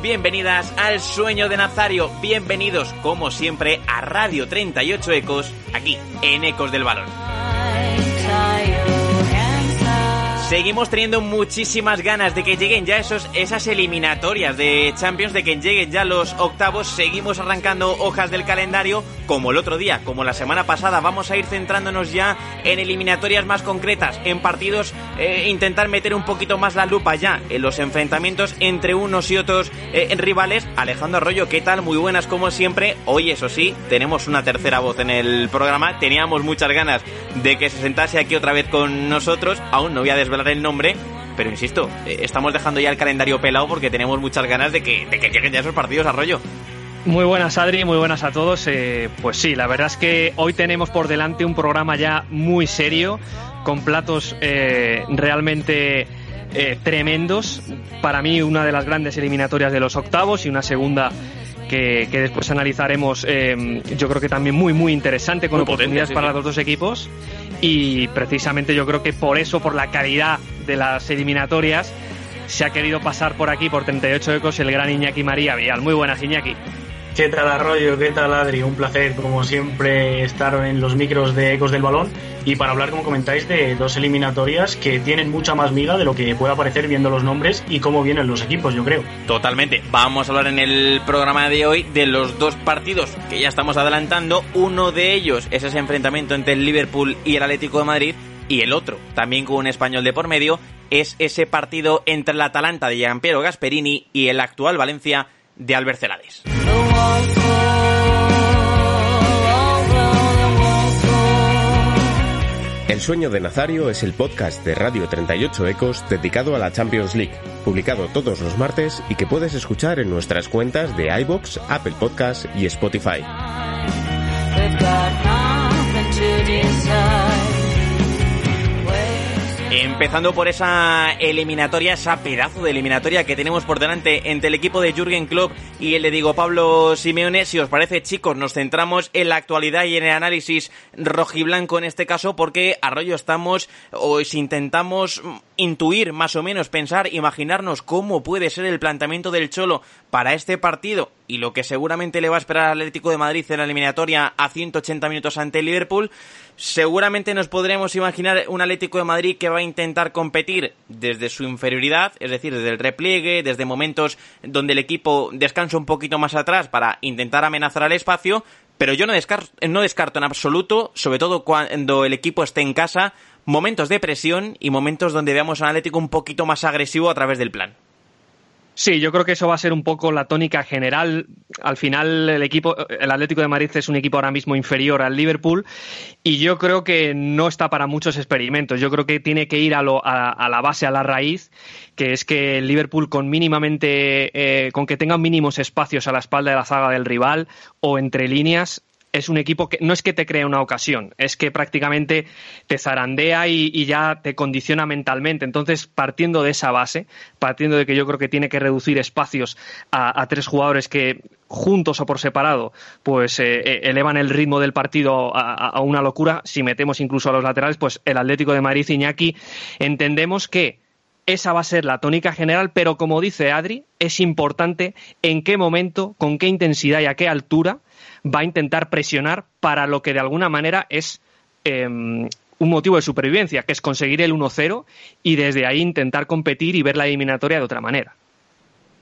Bienvenidas al Sueño de Nazario. Bienvenidos, como siempre, a Radio 38 Ecos, aquí, en Ecos del Balón. Seguimos teniendo muchísimas ganas de que lleguen ya esos, esas eliminatorias de Champions, de que lleguen ya los octavos. Seguimos arrancando hojas del calendario, como el otro día, como la semana pasada. Vamos a ir centrándonos ya en eliminatorias más concretas, en partidos, eh, intentar meter un poquito más la lupa ya en los enfrentamientos entre unos y otros eh, rivales. Alejandro Arroyo, ¿qué tal? Muy buenas como siempre. Hoy, eso sí, tenemos una tercera voz en el programa. Teníamos muchas ganas de que se sentase aquí otra vez con nosotros. Aún no voy a desvelar el nombre. Pero insisto, eh, estamos dejando ya el calendario pelado porque tenemos muchas ganas de que, de que lleguen ya esos partidos, Arroyo. Muy buenas Adri, muy buenas a todos. Eh, pues sí, la verdad es que hoy tenemos por delante un programa ya muy serio, con platos eh, realmente eh, tremendos. Para mí una de las grandes eliminatorias de los octavos y una segunda que, que después analizaremos, yo creo que también muy, muy interesante, con Muy potente, oportunidades sí, para sí. los dos equipos. Y precisamente yo creo que por eso, por la calidad de las eliminatorias, se ha querido pasar por aquí, por 38 ecos, el gran Iñaki María Vial. Muy buenas, Iñaki. ¿Qué tal Arroyo? ¿Qué tal Adri? Un placer como siempre estar en los micros de Ecos del Balón y para hablar como comentáis de dos eliminatorias que tienen mucha más miga de lo que pueda parecer viendo los nombres y cómo vienen los equipos yo creo. Totalmente. Vamos a hablar en el programa de hoy de los dos partidos que ya estamos adelantando. Uno de ellos es ese enfrentamiento entre el Liverpool y el Atlético de Madrid. Y el otro, también con un español de por medio, es ese partido entre el Atalanta de Gianpiero Gasperini y el actual Valencia de Albert. El sueño de Nazario es el podcast de Radio 38 Ecos dedicado a la Champions League, publicado todos los martes y que puedes escuchar en nuestras cuentas de iBox, Apple Podcast y Spotify. Empezando por esa eliminatoria, esa pedazo de eliminatoria que tenemos por delante entre el equipo de Jürgen Klopp y el de Diego Pablo Simeone. Si os parece, chicos, nos centramos en la actualidad y en el análisis rojiblanco en este caso, porque Arroyo estamos, o si intentamos intuir más o menos, pensar, imaginarnos cómo puede ser el planteamiento del Cholo para este partido y lo que seguramente le va a esperar al Atlético de Madrid en la eliminatoria a 180 minutos ante Liverpool, seguramente nos podremos imaginar un Atlético de Madrid que va a intentar competir desde su inferioridad, es decir, desde el repliegue, desde momentos donde el equipo descansa un poquito más atrás para intentar amenazar al espacio, pero yo no descarto, no descarto en absoluto, sobre todo cuando el equipo esté en casa, momentos de presión y momentos donde veamos a un Atlético un poquito más agresivo a través del plan. Sí, yo creo que eso va a ser un poco la tónica general. Al final, el equipo, el Atlético de Madrid es un equipo ahora mismo inferior al Liverpool y yo creo que no está para muchos experimentos. Yo creo que tiene que ir a, lo, a, la base, a la raíz, que es que el Liverpool con mínimamente, eh, con que tenga mínimos espacios a la espalda de la zaga del rival o entre líneas, es un equipo que no es que te crea una ocasión, es que prácticamente te zarandea y, y, ya te condiciona mentalmente. Entonces, partiendo de esa base, partiendo de que yo creo que tiene que reducir espacios a, tres jugadores que juntos o por separado, pues eh, elevan el ritmo del partido a, una locura. Si metemos incluso a los laterales, pues el Atlético de Madrid Iñaki, entendemos que esa va a ser la tónica general, pero como dice Adri, es importante en qué momento, con qué intensidad y a qué altura va a intentar presionar para lo que de alguna manera es em, un motivo de supervivencia, que es conseguir el 1-0 y desde ahí intentar competir y ver la eliminatoria de otra manera.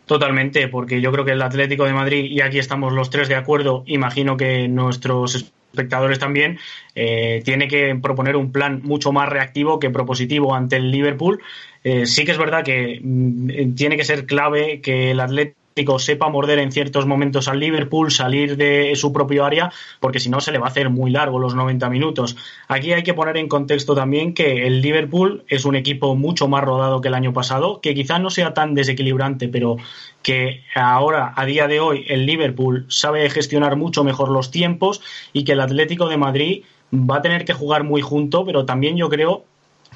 Totalmente, porque yo creo que el Atlético de Madrid, y aquí estamos los tres de acuerdo, imagino que nuestros espectadores también, eh, tiene que proponer un plan mucho más reactivo que propositivo ante el Liverpool. Eh, sí que es verdad que mm, tiene que ser clave que el Atlético sepa morder en ciertos momentos al Liverpool, salir de su propio área, porque si no se le va a hacer muy largo los 90 minutos. Aquí hay que poner en contexto también que el Liverpool es un equipo mucho más rodado que el año pasado, que quizás no sea tan desequilibrante, pero que ahora, a día de hoy, el Liverpool sabe gestionar mucho mejor los tiempos y que el Atlético de Madrid va a tener que jugar muy junto, pero también yo creo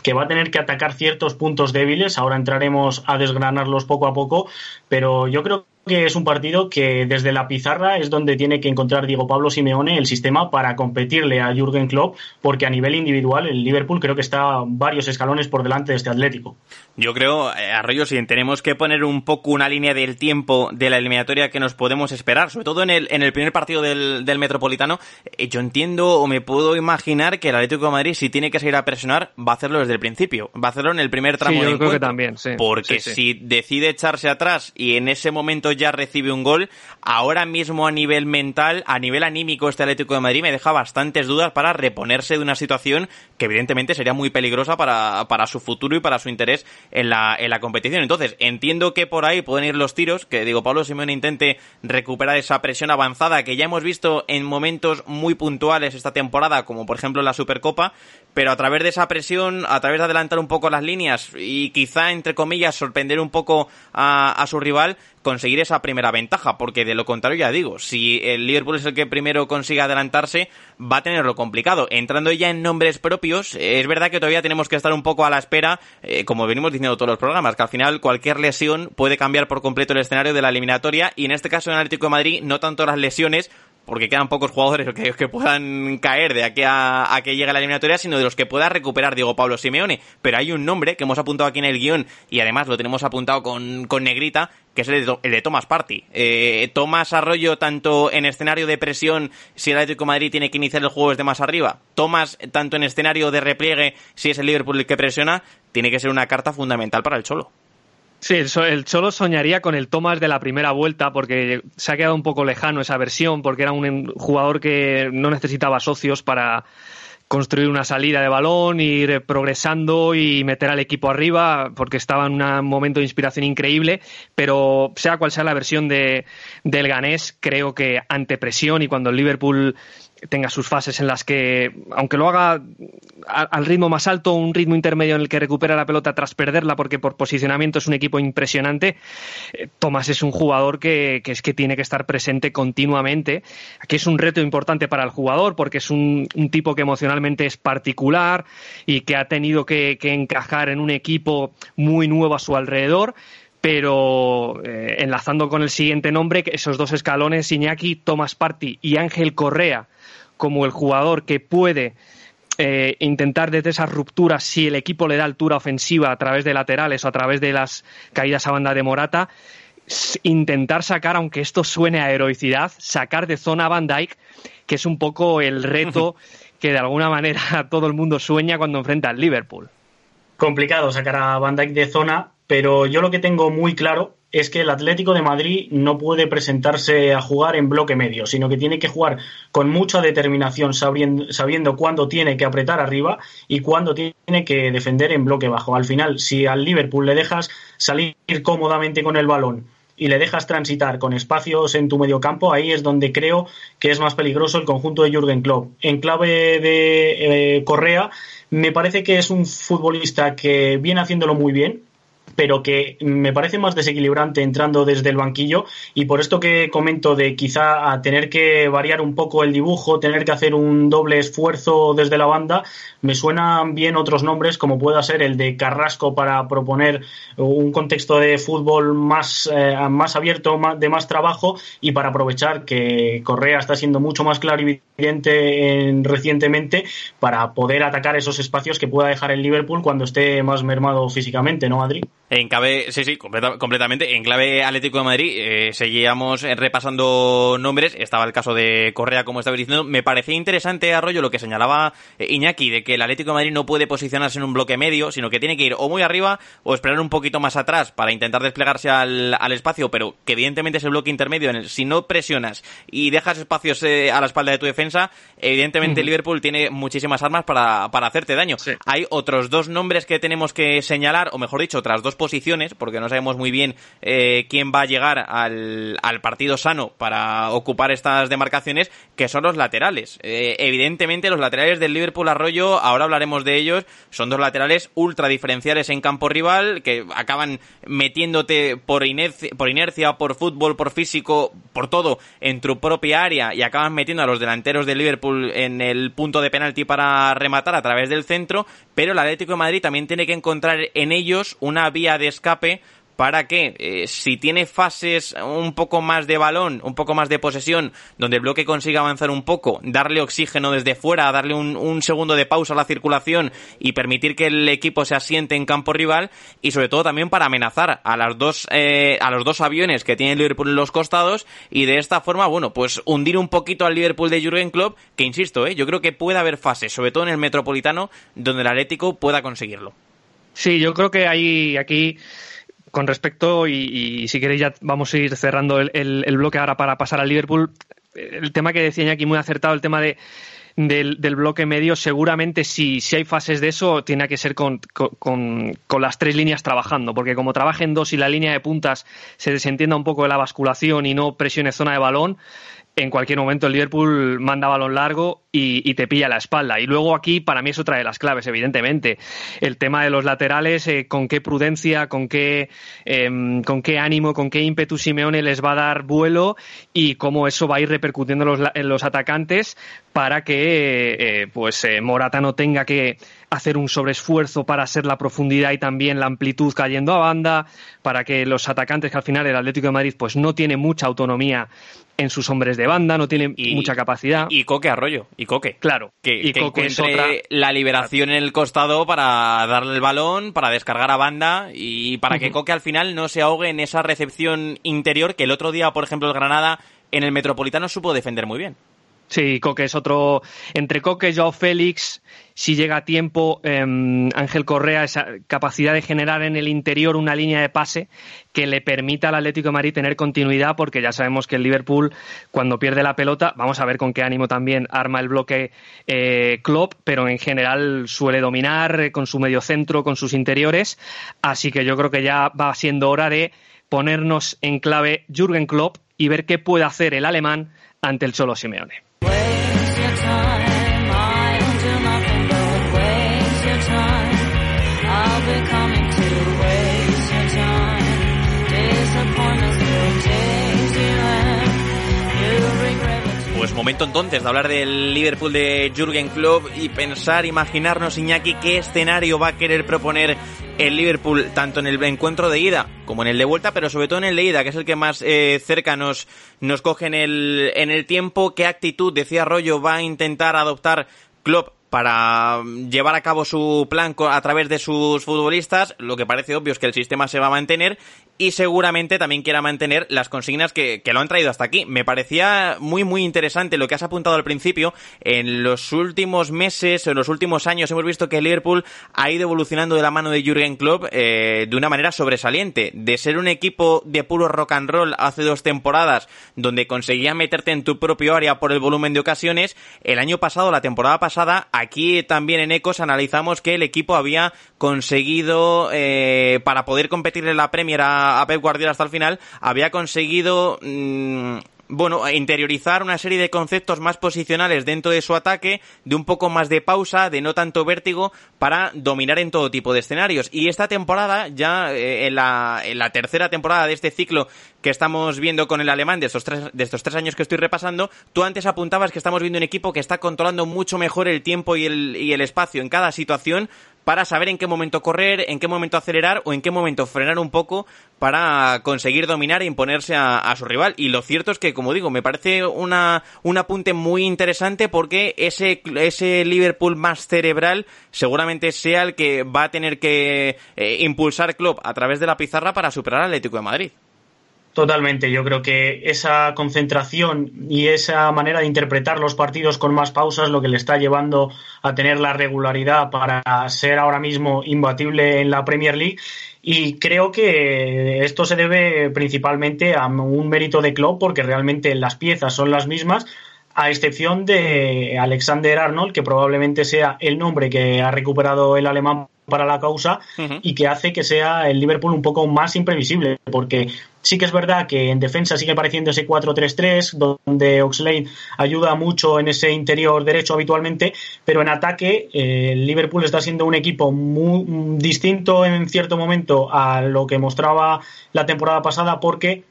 que va a tener que atacar ciertos puntos débiles. Ahora entraremos a desgranarlos poco a poco, pero yo creo que es un partido que desde la pizarra es donde tiene que encontrar Diego Pablo Simeone el sistema para competirle a Jürgen Klopp, porque a nivel individual el Liverpool creo que está varios escalones por delante de este Atlético. Yo creo, eh, Arroyo, si tenemos que poner un poco una línea del tiempo de la eliminatoria que nos podemos esperar, sobre todo en el, en el primer partido del, del Metropolitano, eh, yo entiendo o me puedo imaginar que el Atlético de Madrid, si tiene que salir a presionar, va a hacerlo desde el principio, va a hacerlo en el primer tramo Sí, de yo creo que también, sí. Porque Sí, sí. si decide echarse atrás y en ese momento ya recibe un gol, ahora mismo a nivel mental, a nivel anímico, este Atlético de Madrid me deja bastantes dudas para reponerse de una situación que evidentemente sería muy peligrosa para, para su futuro y para su interés en la, en la competición. Entonces, entiendo que por ahí pueden ir los tiros, que digo, Pablo Simeone intente recuperar esa presión avanzada que ya hemos visto en momentos muy puntuales esta temporada, como por ejemplo la Supercopa, pero a través de esa presión, a través de adelantar un poco las líneas y quizá, entre comillas, sorprender un poco a, a su rival, conseguir esa primera ventaja, porque de lo contrario, ya digo, si el Liverpool es el que primero consiga adelantarse, va a tenerlo complicado. Entrando ya en nombres propios, eh, es verdad que todavía tenemos que estar un poco a la espera, eh, como venimos diciendo todos los programas, que al final cualquier lesión puede cambiar por completo el escenario de la eliminatoria, y en este caso en Atlético de Madrid, no tanto las lesiones, porque quedan pocos jugadores que, que puedan caer de aquí a, a, que llegue la eliminatoria, sino de los que pueda recuperar Diego Pablo Simeone. Pero hay un nombre que hemos apuntado aquí en el guion y además lo tenemos apuntado con, con negrita, que es el de, el de Thomas Party. Eh, Tomás Arroyo, tanto en escenario de presión, si el Atlético Madrid tiene que iniciar el juego desde más arriba, Tomás, tanto en escenario de repliegue, si es el Liverpool el que presiona, tiene que ser una carta fundamental para el Cholo. Sí, el Cholo soñaría con el Thomas de la primera vuelta porque se ha quedado un poco lejano esa versión porque era un jugador que no necesitaba socios para construir una salida de balón, ir progresando y meter al equipo arriba porque estaba en un momento de inspiración increíble, pero sea cual sea la versión de, del ganés, creo que ante presión y cuando el Liverpool tenga sus fases en las que, aunque lo haga al ritmo más alto, un ritmo intermedio en el que recupera la pelota tras perderla, porque por posicionamiento es un equipo impresionante, eh, Tomás es un jugador que, es que tiene que estar presente continuamente. Aquí es un reto importante para el jugador, porque es un, tipo que emocionalmente es particular y que ha tenido que, encajar en un equipo muy nuevo a su alrededor pero eh, enlazando con el siguiente nombre, esos dos escalones, Iñaki, Thomas Party y Ángel Correa, como el jugador que puede eh, intentar desde esas rupturas, si el equipo le da altura ofensiva a través de laterales o a través de las caídas a banda de Morata, intentar sacar, aunque esto suene a heroicidad, sacar de zona a Van Dyke, que es un poco el reto que de alguna manera todo el mundo sueña cuando enfrenta al Liverpool. Complicado sacar a Van Dyke de zona, pero yo lo que tengo muy claro es que el Atlético de Madrid no puede presentarse a jugar en bloque medio, sino que tiene que jugar con mucha determinación, sabiendo, sabiendo cuándo tiene que apretar arriba y cuándo tiene que defender en bloque bajo. Al final, si al Liverpool le dejas salir cómodamente con el balón y le dejas transitar con espacios en tu medio campo, ahí es donde creo que es más peligroso el conjunto de Jürgen Klopp. En clave de eh, Correa, me parece que es un futbolista que viene haciéndolo muy bien, pero que me parece más desequilibrante entrando desde el banquillo y por esto que comento de quizá tener que variar un poco el dibujo, tener que hacer un doble esfuerzo desde la banda, me suenan bien otros nombres como pueda ser el de Carrasco para proponer un contexto de fútbol más, eh, más abierto, más, de más trabajo y para aprovechar que Correa está siendo mucho más clarividente en, recientemente para poder atacar esos espacios que pueda dejar el Liverpool cuando esté más mermado físicamente, ¿no, Adri? En clave, sí, sí, completa- completamente. En clave Atlético de Madrid, eh, seguíamos eh, repasando nombres. Estaba el caso de Correa, como estaba diciendo. Me parecía interesante, Arroyo, lo que señalaba eh, Iñaki, de que el Atlético de Madrid no puede posicionarse en un bloque medio, sino que tiene que ir o muy arriba o esperar un poquito más atrás para intentar desplegarse al, al espacio, pero que evidentemente ese bloque intermedio, en el, si no presionas y dejas espacios eh, a la espalda de tu defensa, evidentemente el Liverpool tiene muchísimas armas para, para hacerte daño. Sí. Hay otros dos nombres que tenemos que señalar, o mejor dicho, otras dos posiciones, porque no sabemos muy bien eh, quién va a llegar al, partido sano para ocupar estas demarcaciones, que son los laterales. Eh, evidentemente, los laterales del Liverpool Arroyo, ahora hablaremos de ellos, son dos laterales ultra diferenciales en campo rival, que acaban metiéndote por inercia, por inercia, por fútbol, por físico, por todo, en tu propia área, y acaban metiendo a los delanteros del Liverpool en el punto de penalti para rematar a través del centro, pero el Atlético de Madrid también tiene que encontrar en ellos una vía de escape para que eh, si tiene fases un poco más de balón, un poco más de posesión, donde el bloque consiga avanzar un poco, darle oxígeno desde fuera, darle un, un segundo de pausa a la circulación y permitir que el equipo se asiente en campo rival y sobre todo también para amenazar a las dos eh, a los dos aviones que tiene Liverpool en los costados y de esta forma, bueno, pues hundir un poquito al Liverpool de Jurgen Klopp, que insisto, eh, yo creo que puede haber fases, sobre todo en el Metropolitano, donde el Atlético pueda conseguirlo. Sí, yo creo que hay aquí, con respecto, y, y si queréis ya vamos a ir cerrando el, el- bloque ahora para pasar al Liverpool, el tema que decía aquí muy acertado, el tema de del, del bloque medio, seguramente si, si hay fases de eso, tiene que ser con- con, con las tres líneas trabajando, porque como trabajen dos y la línea de puntas se desentienda un poco de la basculación y no presione zona de balón, en cualquier momento el Liverpool manda balón largo y, te pilla la espalda. Y luego aquí, para mí, es otra de las claves, evidentemente. El tema de los laterales, eh, con qué prudencia, con qué, em, con qué ánimo, con qué ímpetu Simeone les va a dar vuelo y cómo eso va a ir repercutiendo en los, atacantes para que eh, pues eh, Morata no tenga que hacer un sobreesfuerzo para ser la profundidad y también la amplitud cayendo a banda, para que los atacantes, que al final el Atlético de Madrid pues no tiene mucha autonomía en sus hombres de banda, no tiene Y- mucha capacidad. Y Coque Arroyo, y Coque. claro, que, y que Coque es otra- la liberación en el costado para darle el balón, para descargar a banda y para que. Coque al final no se ahogue en esa recepción interior que el otro día, por ejemplo, el Granada en el Metropolitano supo defender muy bien. Sí, Coque es otro. Entre Coque, Joao Félix, si llega a tiempo, em, Ángel Correa, esa capacidad de generar en el interior una línea de pase que le permita al Atlético de Madrid tener continuidad, porque ya sabemos que el Liverpool, cuando pierde la pelota, vamos a ver con qué ánimo también arma el bloque eh, Klopp, pero en general suele dominar eh, con su medio centro, con sus interiores. Así que yo creo que ya va siendo hora de ponernos en clave Jürgen Klopp y ver qué puede hacer el alemán ante el Cholo Simeone. Momento entonces de hablar del Liverpool de Jürgen Klopp y pensar, imaginarnos, Iñaki, qué escenario va a querer proponer el Liverpool tanto en el encuentro de ida como en el de vuelta, pero sobre todo en el de ida, que es el que más eh, cerca nos, nos coge en el, en el tiempo. ¿Qué actitud, decía Rollo, va a intentar adoptar Klopp para llevar a cabo su plan a través de sus futbolistas, lo que parece obvio es que el sistema se va a mantener y seguramente también quiera mantener las consignas que, que lo han traído hasta aquí. Me parecía muy muy interesante lo que has apuntado al principio. En los últimos meses en los últimos años hemos visto que Liverpool ha ido evolucionando de la mano de Jürgen Klopp eh, de una manera sobresaliente. De ser un equipo de puro rock and roll hace dos temporadas donde conseguía meterte en tu propio área por el volumen de ocasiones, el año pasado, la temporada pasada, aquí también en Ecos analizamos que el equipo había conseguido, eh, para poder competir en la Premier a, a Pep Guardiola hasta el final, había conseguido... mm, bueno, interiorizar una serie de conceptos más posicionales dentro de su ataque, de un poco más de pausa, de no tanto vértigo, para dominar en todo tipo de escenarios. Y esta temporada, ya eh, en, la, tercera temporada de este ciclo que estamos viendo con el alemán de estos, tres, de estos tres años que estoy repasando, tú antes apuntabas que estamos viendo un equipo que está controlando mucho mejor el tiempo y el espacio en cada situación para saber en qué momento correr, en qué momento acelerar o en qué momento frenar un poco para conseguir dominar e imponerse a, su rival. Y lo cierto es que, como digo, me parece una, un apunte muy interesante porque ese, ese Liverpool más cerebral seguramente sea el que va a tener que eh, impulsar Klopp a través de la pizarra para superar al Atlético de Madrid. Totalmente, yo creo que esa concentración y esa manera de interpretar los partidos con más pausas lo que le está llevando a tener la regularidad para ser ahora mismo imbatible en la Premier League. Y creo que esto se debe principalmente a un mérito de Klopp porque realmente las piezas son las mismas a excepción de Alexander Arnold, que probablemente sea el nombre que ha recuperado el alemán para la causa y que hace que sea el Liverpool un poco más imprevisible, porque sí que es verdad que en defensa sigue pareciendo ese 4-3-3, donde Oxlade ayuda mucho en ese interior derecho habitualmente, pero en ataque eh, el Liverpool está siendo un equipo muy distinto en cierto momento a lo que mostraba la temporada pasada, porque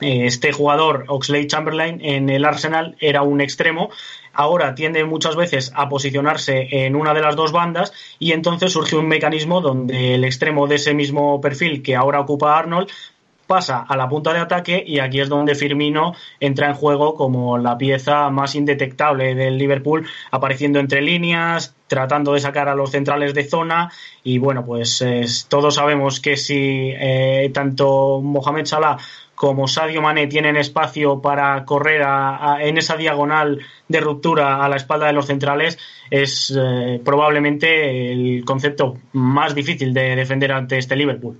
este jugador, Oxlade Chamberlain, en el Arsenal era un extremo, ahora tiende muchas veces a posicionarse en una de las dos bandas y entonces surge un mecanismo donde el extremo de ese mismo perfil que ahora ocupa Arnold pasa a la punta de ataque y aquí es donde Firmino entra en juego como la pieza más indetectable del Liverpool, apareciendo entre líneas, tratando de sacar a los centrales de zona y bueno, pues todos sabemos que si eh, tanto Mohamed Salah como Sadio Mané tienen espacio para correr en esa diagonal de ruptura a la espalda de los centrales, es eh, probablemente el concepto más difícil de defender ante este Liverpool.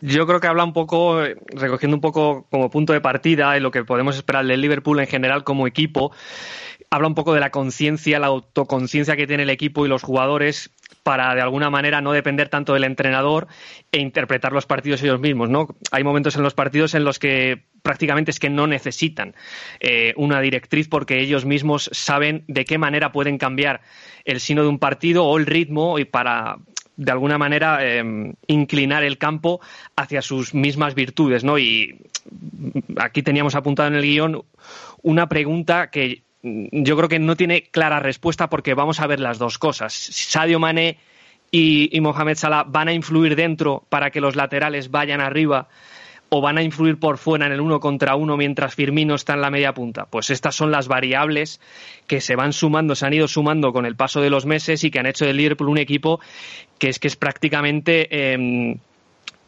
Yo creo que habla un poco, recogiendo un poco como punto de partida en lo que podemos esperar del Liverpool en general como equipo, habla un poco de la conciencia, la autoconciencia que tiene el equipo y los jugadores para de alguna manera no depender tanto del entrenador e interpretar los partidos ellos mismos, ¿no? Hay momentos en los partidos en los que prácticamente es que no necesitan eh, una directriz porque ellos mismos saben de qué manera pueden cambiar el sino de un partido o el ritmo y para de alguna manera em, inclinar el campo hacia sus mismas virtudes, ¿no? Y aquí teníamos apuntado en el guion una pregunta que yo creo que no tiene clara respuesta porque vamos a ver las dos cosas. Sadio Mané y, Mohamed Salah van a influir dentro para que los laterales vayan arriba o van a influir por fuera en el uno contra uno mientras Firmino está en la media punta? Pues estas son las variables que se van sumando, se han ido sumando con el paso de los meses y que han hecho del Liverpool un equipo que es que es prácticamente em,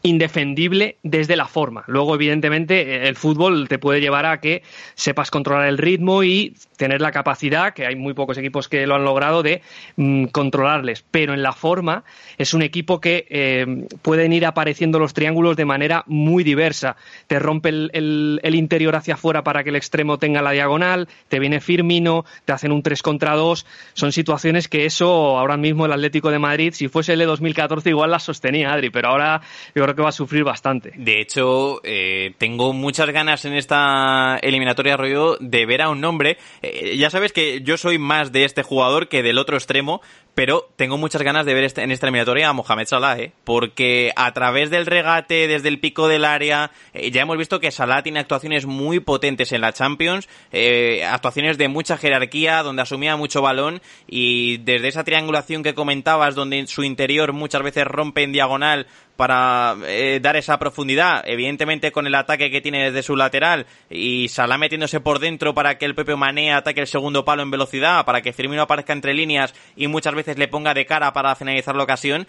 indefendible desde la forma. Luego, evidentemente, el fútbol te puede llevar a que sepas controlar el ritmo y tener la capacidad, que hay muy pocos equipos que lo han logrado, de mm, controlarles. Pero en la forma es un equipo que eh, pueden ir apareciendo los triángulos de manera muy diversa. Te rompe el, interior hacia afuera para que el extremo tenga la diagonal, te viene Firmino, te hacen un 3 contra 2. Son situaciones que eso, ahora mismo el Atlético de Madrid, si fuese el de 2014, igual las sostenía, Adri, pero ahora yo creo que va a sufrir bastante. De hecho, eh, tengo muchas ganas en esta eliminatoria rollo de ver a un nombre. Eh, ya sabes que yo soy más de este jugador que del otro extremo, pero tengo muchas ganas de ver este, en esta eliminatoria a Mohamed Salah, ¿eh? porque a través del regate, desde el pico del área, eh, ya hemos visto que Salah tiene actuaciones muy potentes en la Champions, eh, actuaciones de mucha jerarquía, donde asumía mucho balón, y desde esa triangulación que comentabas, donde en su interior muchas veces rompe en diagonal para eh, dar esa profundidad, evidentemente con el ataque que tiene desde su lateral y Salah metiéndose por dentro para que el Pepe Mané ataque el segundo palo en velocidad, para que Firmino aparezca entre líneas y muchas veces le ponga de cara para finalizar la ocasión.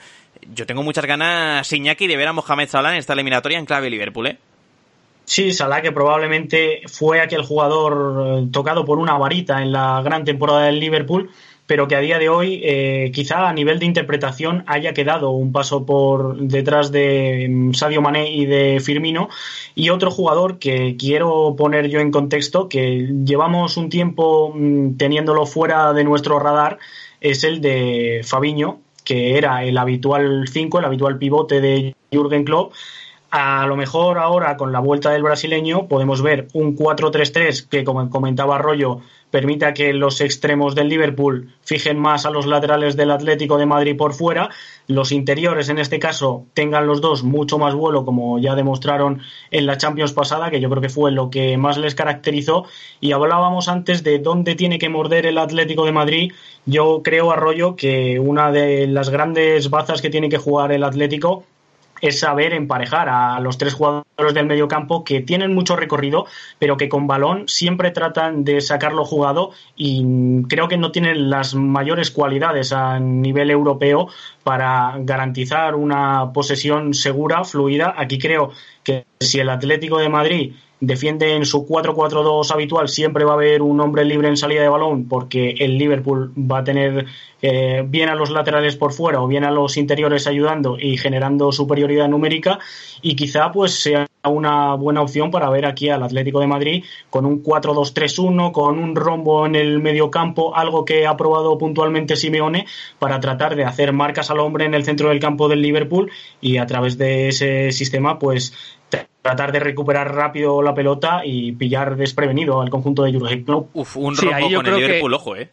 Yo tengo muchas ganas, Iñaki, de ver a Mohamed Salah en esta eliminatoria en clave Liverpool, ¿eh? Sí, Salah que probablemente fue aquel jugador eh, tocado por una varita en la gran temporada del Liverpool pero que a día de hoy eh, quizá a nivel de interpretación haya quedado un paso por detrás de mm, Sadio Mané y de Firmino. Y otro jugador que quiero poner yo en contexto, que llevamos un tiempo mm, teniéndolo fuera de nuestro radar, es el de Fabiño, que era el habitual 5, el habitual pivote de Jürgen Klopp. A lo mejor ahora con la vuelta del brasileño podemos ver un 4-3-3 que como comentaba Arroyo permita que los extremos del Liverpool fijen más a los laterales del Atlético de Madrid por fuera, los interiores en este caso tengan los dos mucho más vuelo como ya demostraron en la Champions pasada, que yo creo que fue lo que más les caracterizó y hablábamos antes de dónde tiene que morder el Atlético de Madrid. Yo creo, Arroyo, que una de las grandes bazas que tiene que jugar el Atlético es saber emparejar a los tres jugadores del medio campo que tienen mucho recorrido, pero que con balón siempre tratan de sacarlo jugado y creo que no tienen las mayores cualidades a nivel europeo para garantizar una posesión segura, fluida. Aquí creo que si el Atlético de Madrid defiende en su 4-4-2 habitual, siempre va a haber un hombre libre en salida de balón porque el Liverpool va a tener eh, bien a los laterales por fuera o bien a los interiores ayudando y generando superioridad numérica y quizá pues sea una buena opción para ver aquí al Atlético de Madrid con un 4-2-3-1, con un rombo en el medio campo, algo que ha probado puntualmente Simeone para tratar de hacer marcas al hombre en el centro del campo del Liverpool y a través de ese sistema pues tratar de recuperar rápido la pelota y pillar desprevenido al conjunto de Jurgen Klopp. Uf, un rombo con el Liverpool, ojo, eh.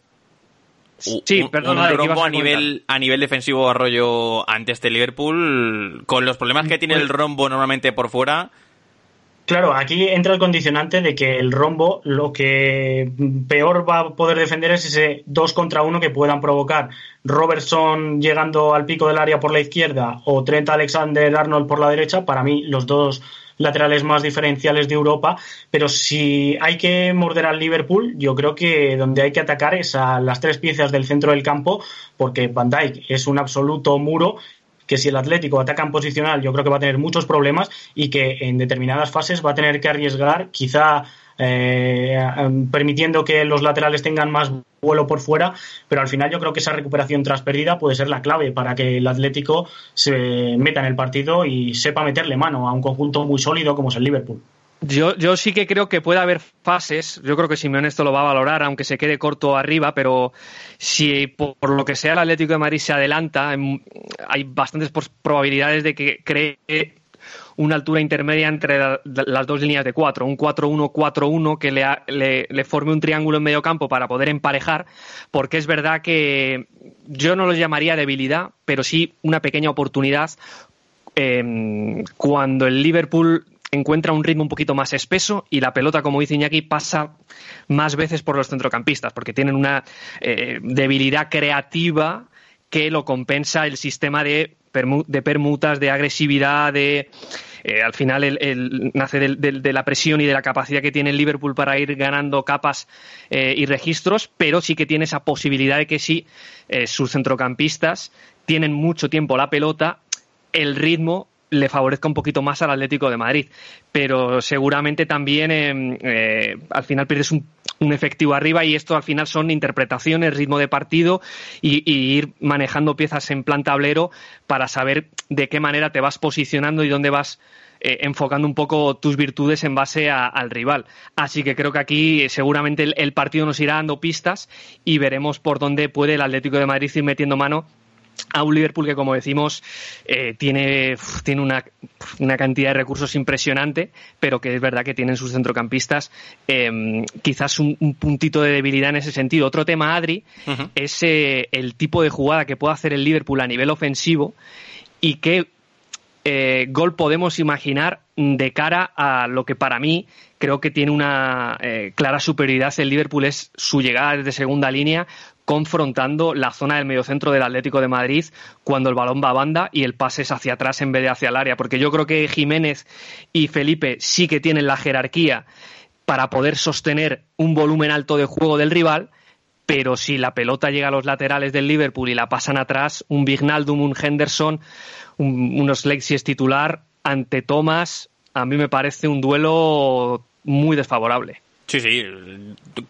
Sí, un, perdón, un rombo a nivel, a nivel defensivo arroyo ante este Liverpool, con los problemas que tiene el rombo normalmente por fuera. Claro, aquí entra el condicionante de que el rombo lo que peor va a poder defender es ese 2 contra 1 que puedan provocar Robertson llegando al pico del área por la izquierda o Trent Alexander Arnold por la derecha. Para mí, los dos laterales más diferenciales de Europa, pero si hay que morder al Liverpool, yo creo que donde hay que atacar es a las tres piezas del centro del campo, porque Van Dijk es un absoluto muro que si el Atlético ataca en posicional, yo creo que va a tener muchos problemas y que en determinadas fases va a tener que arriesgar, quizá eh, permitiendo que los laterales tengan más vuelo por fuera, pero al final yo creo que esa recuperación tras pérdida puede ser la clave para que el Atlético se meta en el partido y sepa meterle mano a un conjunto muy sólido como es el Liverpool. Yo, yo sí que creo que puede haber fases, yo creo que Simeone esto lo va a valorar, aunque se quede corto arriba, pero si por, por lo que sea el Atlético de Madrid se adelanta, em, hay bastantes probabilidades de que cree una altura intermedia entre la- las dos líneas de cuatro, un 4-1-4-1 que le, forme un triángulo en medio campo para poder emparejar, porque es verdad que yo no lo llamaría debilidad, pero sí una pequeña oportunidad eh, cuando el Liverpool encuentra un ritmo un poquito más espeso y la pelota, como dice Iñaki, pasa más veces por los centrocampistas, porque tienen una eh, debilidad creativa que lo compensa el sistema de, de permutas, de agresividad, de... eh, al final el, nace del- de la presión y de la capacidad que tiene el Liverpool para ir ganando capas eh, y registros, pero sí que tiene esa posibilidad de que si eh, sus centrocampistas tienen mucho tiempo la pelota, el ritmo le favorezca un poquito más al Atlético de Madrid. Pero seguramente también eh, eh, al final pierdes un, efectivo arriba y esto al final son interpretaciones, ritmo de partido y, ir manejando piezas en plan tablero para saber de qué manera te vas posicionando y dónde vas eh, enfocando un poco tus virtudes en base al rival. Así que creo que aquí seguramente el, el partido nos irá dando pistas y veremos por dónde puede el Atlético de Madrid ir metiendo mano a un Liverpool que, como decimos, eh, tiene, tiene una, una cantidad de recursos impresionante, pero que es verdad que tienen sus centrocampistas eh, quizás un, un puntito de debilidad en ese sentido. Otro tema, Adri, es eh, el tipo de jugada que puede hacer el Liverpool a nivel ofensivo y qué eh, gol podemos imaginar de cara a lo que para mí creo que tiene una eh, clara superioridad el Liverpool es su llegada desde segunda línea confrontando la zona del mediocentro del Atlético de Madrid cuando el balón va a banda y el pase es hacia atrás en vez de hacia el área porque yo creo que Jiménez y Felipe sí que tienen la jerarquía para poder sostener un volumen alto de juego del rival pero si la pelota llega a los laterales del Liverpool y la pasan atrás, un Vignaldum, un Henderson, un- unos Lex si es titular, ante Thomas, a mí me parece un duelo muy desfavorable. Sí, sí,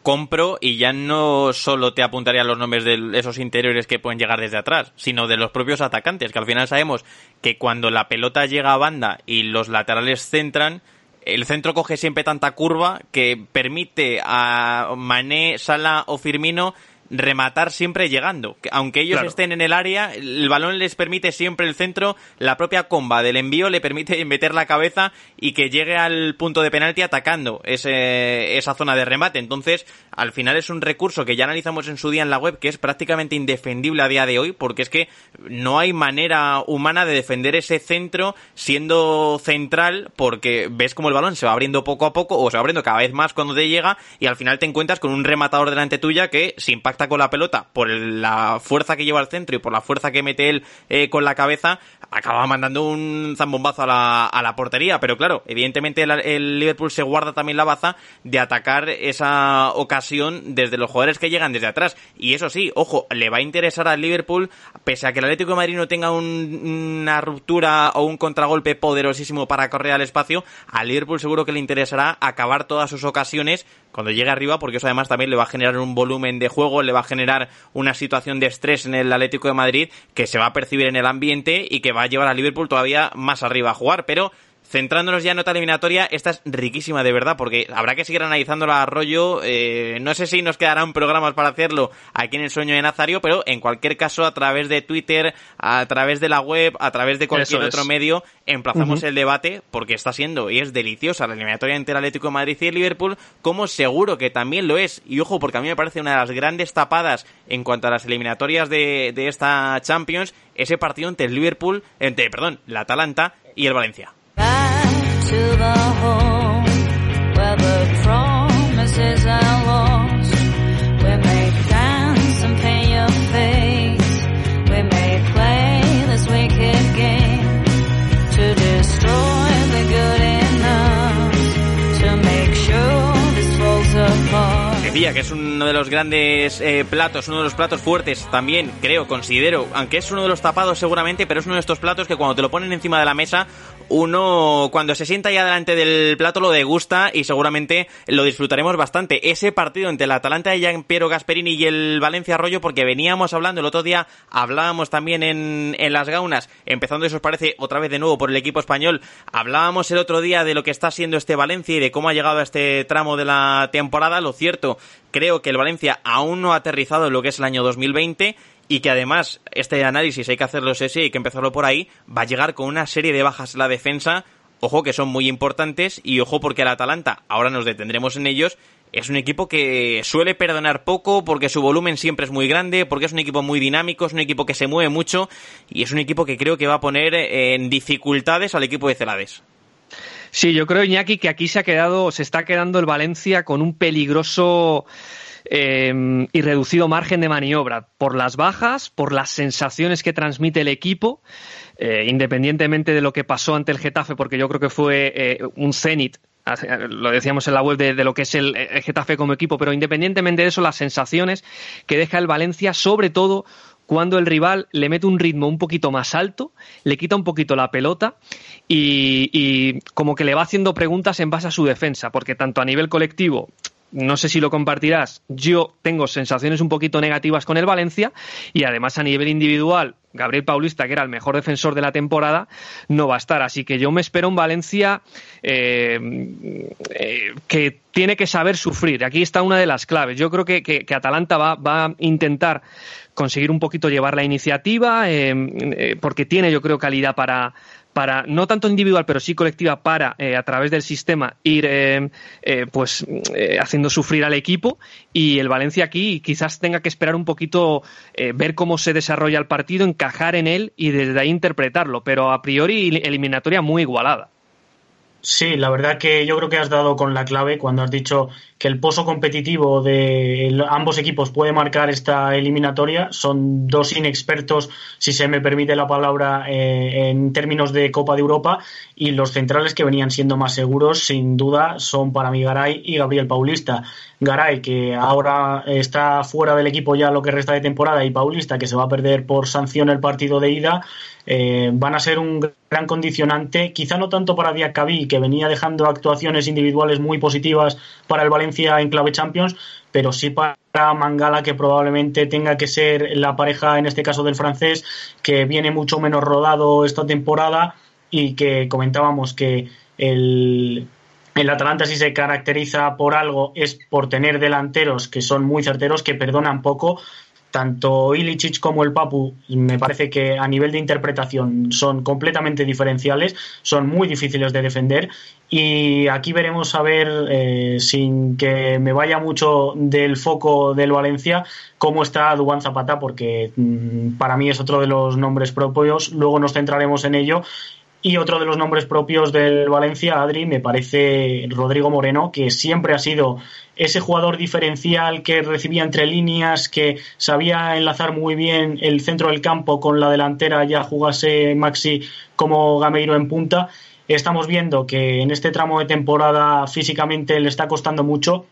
compro y ya no solo te apuntaría los nombres de esos interiores que pueden llegar desde atrás, sino de los propios atacantes, que al final sabemos que cuando la pelota llega a banda y los laterales centran, el centro coge siempre tanta curva que permite a Mané, Sala o Firmino rematar siempre llegando. Aunque ellos estén en el área, el balón les permite siempre el centro, la propia comba del envío le permite meter la cabeza y que llegue al punto de penalti atacando ese, esa zona de remate. Entonces, al final es un recurso que ya analizamos en su día en la web que es prácticamente indefendible a día de hoy porque es que no hay manera humana de defender ese centro siendo central porque ves como el balón se va abriendo poco a poco o se va abriendo cada vez más cuando te llega y al final te encuentras con un rematador delante tuya que si impacta con la pelota por la fuerza que lleva al centro y por la fuerza que mete él eh, con la cabeza acaba mandando un zambombazo a la, a la portería. Pero claro evidentemente el, Liverpool se guarda también la baza de atacar esa ocasión desde los jugadores que llegan desde atrás. Y eso sí ojo le va a interesar al Liverpool pese a que el Atlético de Madrid no tenga una ruptura o un contragolpe poderosísimo para correr al espacio, al Liverpool seguro que le interesará acabar todas sus ocasiones cuando llegue arriba, porque eso además también le va a generar un volumen de juego, le va a generar una situación de estrés en el Atlético de Madrid que se va a percibir en el ambiente y que va a llevar al Liverpool todavía más arriba a jugar, pero Centrándonos ya en otra eliminatoria, esta es riquísima de verdad, porque habrá que seguir analizando la Arroyo. Eh, no sé si nos quedarán programas para hacerlo aquí en el sueño de Nazario, pero en cualquier caso, a través de Twitter, a través de la web, a través de cualquier otro medio, emplazamos el debate, porque está siendo y es deliciosa la eliminatoria entre el Atlético de Madrid y el Liverpool, como seguro que también lo es. Y ojo, porque a mí me parece una de las grandes tapadas en cuanto a las eliminatorias de, de esta Champions, ese partido entre el Liverpool, entre, perdón, la Atalanta y el Valencia. to the home. Decía que es uno de los grandes eh, platos, uno de los platos fuertes también, creo, considero, aunque es uno de los tapados seguramente, pero es uno de estos platos que cuando te lo ponen encima de la mesa uno cuando se sienta ya delante del plato lo degusta y seguramente lo disfrutaremos bastante. Ese partido entre el Atalanta de Gian Piero Gasperini y el Valencia Arroyo, porque veníamos hablando el otro día, hablábamos también en, en las gaunas, empezando, eso os parece, otra vez de nuevo por el equipo español, hablábamos el otro día de lo que está siendo este Valencia y de cómo ha llegado a este tramo de la temporada. Lo cierto, creo que el Valencia aún no ha aterrizado en lo que es el año 2020 y que además este análisis hay que hacerlo ese y hay que empezarlo por ahí, va a llegar con una serie de bajas en la defensa, ojo que son muy importantes y ojo porque el Atalanta, ahora nos detendremos en ellos, es un equipo que suele perdonar poco porque su volumen siempre es muy grande, porque es un equipo muy dinámico, es un equipo que se mueve mucho y es un equipo que creo que va a poner en dificultades al equipo de Celades. Sí, yo creo, Iñaki, que aquí se ha quedado, se está quedando el Valencia con un peligroso eh, y reducido margen de maniobra. Por las bajas, por las sensaciones que transmite el equipo, eh, independientemente de lo que pasó ante el Getafe, porque yo creo que fue eh, un cenit lo decíamos en la web de, lo que es el, Getafe como equipo, pero independientemente de eso, las sensaciones que deja el Valencia, sobre todo cuando el rival le mete un ritmo un poquito más alto, le quita un poquito la pelota y, como que le va haciendo preguntas en base a su defensa, porque tanto a nivel colectivo no sé si lo compartirás, yo tengo sensaciones un poquito negativas con el Valencia y además a nivel individual, Gabriel Paulista, que era el mejor defensor de la temporada, no va a estar. Así que yo me espero un Valencia eh, eh, que tiene que saber sufrir. Aquí está una de las claves. Yo creo que, Atalanta va, a intentar conseguir un poquito llevar la iniciativa, eh, porque tiene, yo creo, calidad para, para, no tanto individual, pero sí colectiva, para, eh, a través del sistema, ir eh, eh, pues eh, haciendo sufrir al equipo. Y el Valencia aquí quizás tenga que esperar un poquito, eh, ver cómo se desarrolla el partido, encajar en él y desde ahí interpretarlo. Pero a priori, eliminatoria muy igualada. Sí, la verdad que yo creo que has dado con la clave cuando has dicho que el pozo competitivo de ambos equipos puede marcar esta eliminatoria. Son dos inexpertos, si se me permite la palabra, eh, en términos de Copa de Europa y los centrales que venían siendo más seguros, sin duda, son para mí Garay y Gabriel Paulista. Garay, que ahora está fuera del equipo ya lo que resta de temporada, y Paulista, que se va a perder por sanción el partido de ida, eh, van a ser un gran condicionante, quizá no tanto para Diacabí, que venía dejando actuaciones individuales muy positivas para el Valencia en clave Champions, pero sí para Mangala, que probablemente tenga que ser la pareja, en este caso del francés, que viene mucho menos rodado esta temporada y que comentábamos que el, el Atalanta si se caracteriza por algo es por tener delanteros que son muy certeros, que perdonan poco. Tanto Ilicic como el Papu me parece que a nivel de interpretación son completamente diferenciales, son muy difíciles de defender y aquí veremos a ver, eh, sin que me vaya mucho del foco del Valencia, cómo está Dubán Zapata, porque mm, para mí es otro de los nombres propios. Luego nos centraremos en ello y otro de los nombres propios del Valencia, Adri, me parece Rodrigo Moreno, que siempre ha sido ese jugador diferencial que recibía entre líneas, que sabía enlazar muy bien el centro del campo con la delantera, ya jugase Maxi como Gameiro en punta. Estamos viendo que en este tramo de temporada físicamente le está costando mucho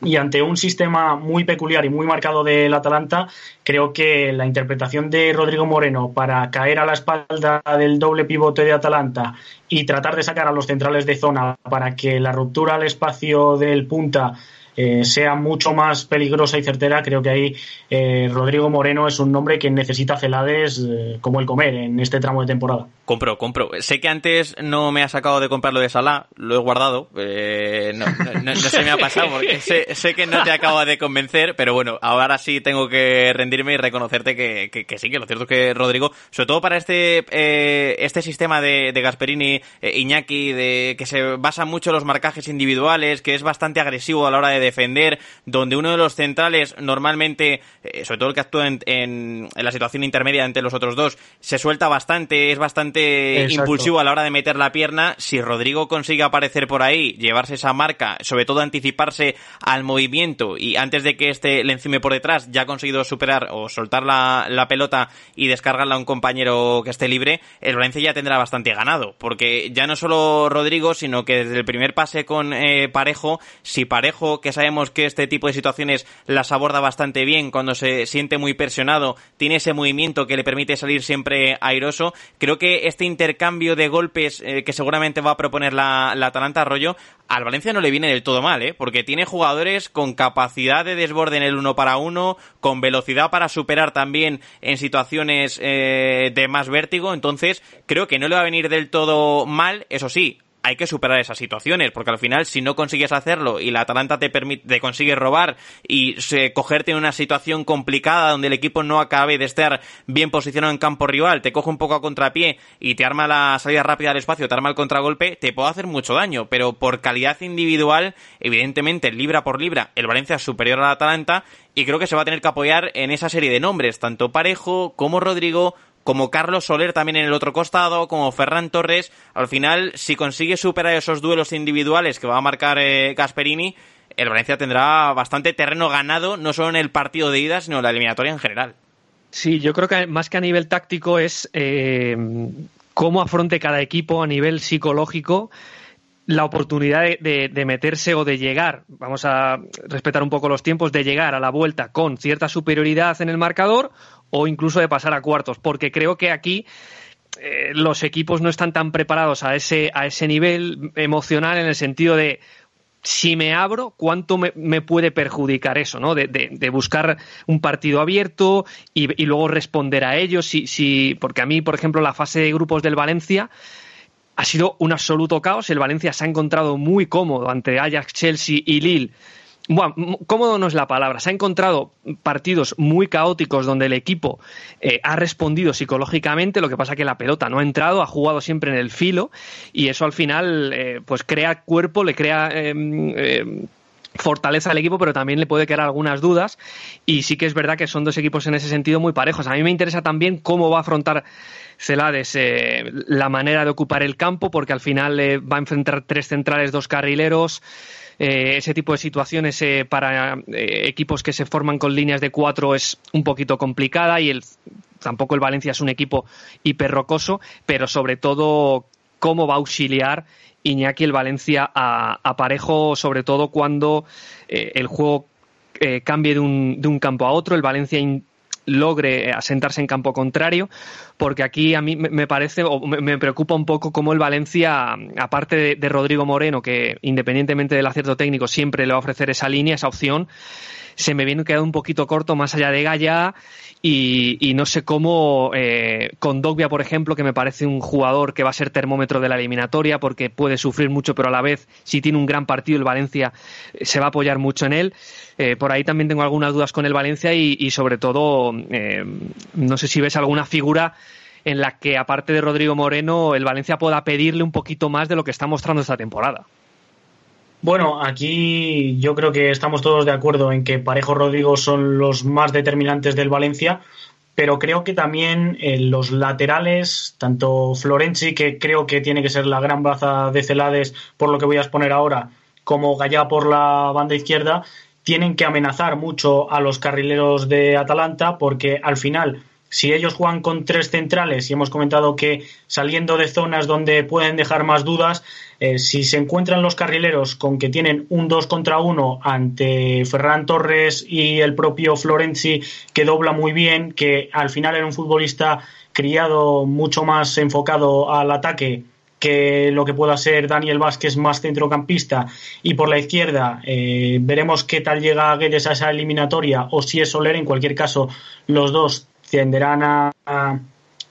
y ante un sistema muy peculiar y muy marcado del Atalanta, creo que la interpretación de Rodrigo Moreno para caer a la espalda del doble pivote de Atalanta y tratar de sacar a los centrales de zona para que la ruptura al espacio del punta eh, sea mucho más peligrosa y certera, creo que ahí eh, Rodrigo Moreno es un nombre que necesita Celades eh, como el comer en este tramo de temporada. Compro, compro. Sé que antes no me ha sacado de comprar lo de Salah, lo he guardado. Eh, no, se me ha pasado porque sé, que no te acaba de convencer, pero bueno, ahora sí tengo que rendirme y reconocerte que, que, sí, que lo cierto es que Rodrigo, sobre todo para este eh, este sistema de, de Gasperini, eh, Iñaki, de que se basa mucho en los marcajes individuales, que es bastante agresivo a la hora de defender, donde uno de los centrales normalmente, eh, sobre todo el que actúa en, en la situación intermedia entre los otros dos, se suelta bastante, es bastante Exacto. impulsivo a la hora de meter la pierna. Si Rodrigo consigue aparecer por ahí, llevarse esa marca, sobre todo anticiparse al movimiento y antes de que este le encime por detrás, ya ha conseguido superar o soltar la, la pelota y descargarla a un compañero que esté libre, el Valencia ya tendrá bastante ganado. Porque ya no solo Rodrigo, sino que desde el primer pase con eh, Parejo, si Parejo, que sabemos que este tipo de situaciones las aborda bastante bien cuando se siente muy presionado, tiene ese movimiento que le permite salir siempre airoso, creo que este intercambio de golpes eh, que seguramente va a proponer la, la Atalanta Arroyo, al Valencia no le viene del todo mal, ¿eh? porque tiene jugadores con capacidad de desborde en el uno para uno, con velocidad para superar también en situaciones eh, de más vértigo, entonces creo que no le va a venir del todo mal, eso sí, hay que superar esas situaciones, porque al final si no consigues hacerlo y la Atalanta te permite, te consigue robar y se, cogerte en una situación complicada donde el equipo no acabe de estar bien posicionado en campo rival, te coge un poco a contrapié y te arma la salida rápida al espacio, te arma el contragolpe, te puede hacer mucho daño, pero por calidad individual, evidentemente, libra por libra, el Valencia es superior al Atalanta y creo que se va a tener que apoyar en esa serie de nombres, tanto Parejo como Rodrigo, como Carlos Soler también en el otro costado, como Ferran Torres. Al final, si consigue superar esos duelos individuales que va a marcar eh, Gasperini, el Valencia tendrá bastante terreno ganado, no solo en el partido de ida, sino en la eliminatoria en general. Sí, yo creo que más que a nivel táctico es eh, cómo afronte cada equipo a nivel psicológico la oportunidad de, meterse o de llegar, vamos a respetar un poco los tiempos, de llegar a la vuelta con cierta superioridad en el marcador o incluso de pasar a cuartos, porque creo que aquí eh, los equipos no están tan preparados a ese, a ese nivel emocional en el sentido de si me abro, ¿cuánto me, puede perjudicar eso? ¿no? De buscar un partido abierto y, y, luego responder a ellos. Si, si, porque a mí, por ejemplo, la fase de grupos del Valencia ha sido un absoluto caos. El Valencia se ha encontrado muy cómodo ante Ajax, Chelsea y Lille. Bueno, cómodo no es la palabra. Se ha encontrado partidos muy caóticos donde el equipo eh, ha respondido psicológicamente. Lo que pasa que la pelota no ha entrado, ha jugado siempre en el filo y eso al final, eh, pues crea cuerpo, le crea eh, fortaleza al equipo, pero también le puede quedar algunas dudas. Y sí que es verdad que son dos equipos en ese sentido muy parejos. A mí me interesa también cómo va a afrontar Celades eh, la manera de ocupar el campo, porque al final eh, va a enfrentar tres centrales, dos carrileros. Eh, ese tipo de situaciones eh, para eh, equipos que se forman con líneas de cuatro es un poquito complicada y el, tampoco el Valencia es un equipo hiperrocoso, pero sobre todo cómo va a auxiliar Iñaki el Valencia a, a Parejo, sobre todo cuando eh, el juego eh, cambie de un, de un, campo a otro. El Valencia logre asentarse en campo contrario, porque aquí a mí me parece o me preocupa un poco cómo el Valencia, aparte de, de Rodrigo Moreno, que independientemente del acierto técnico siempre le va a ofrecer esa línea, esa opción, se me viene quedando un poquito corto más allá de Gaya y, no sé cómo eh, con Dogbia, por ejemplo, que me parece un jugador que va a ser termómetro de la eliminatoria porque puede sufrir mucho, pero a la vez, si tiene un gran partido el Valencia, eh, se va a apoyar mucho en él. Eh, por ahí también tengo algunas dudas con el Valencia y, sobre todo, no sé si ves alguna figura en la que, aparte de Rodrigo Moreno, el Valencia pueda pedirle un poquito más de lo que está mostrando esta temporada. Bueno, aquí yo creo que estamos todos de acuerdo en que Parejo Rodrigo son los más determinantes del Valencia, pero creo que también eh, los laterales, tanto Florenzi, que creo que tiene que ser la gran baza de Celades, por lo que voy a exponer ahora, como Gallá por la banda izquierda, tienen que amenazar mucho a los carrileros de Atalanta, porque al final si ellos juegan con tres centrales y hemos comentado que saliendo de zonas donde pueden dejar más dudas, eh, si se encuentran los carrileros con que tienen un 2 contra 1 ante Ferran Torres y el propio Florenzi, que dobla muy bien, que al final era un futbolista criado mucho más enfocado al ataque que lo que pueda ser Daniel Vázquez más centrocampista y por la izquierda eh, veremos qué tal llega Guedes a esa eliminatoria o si es Soler en cualquier caso los dos tenderán a,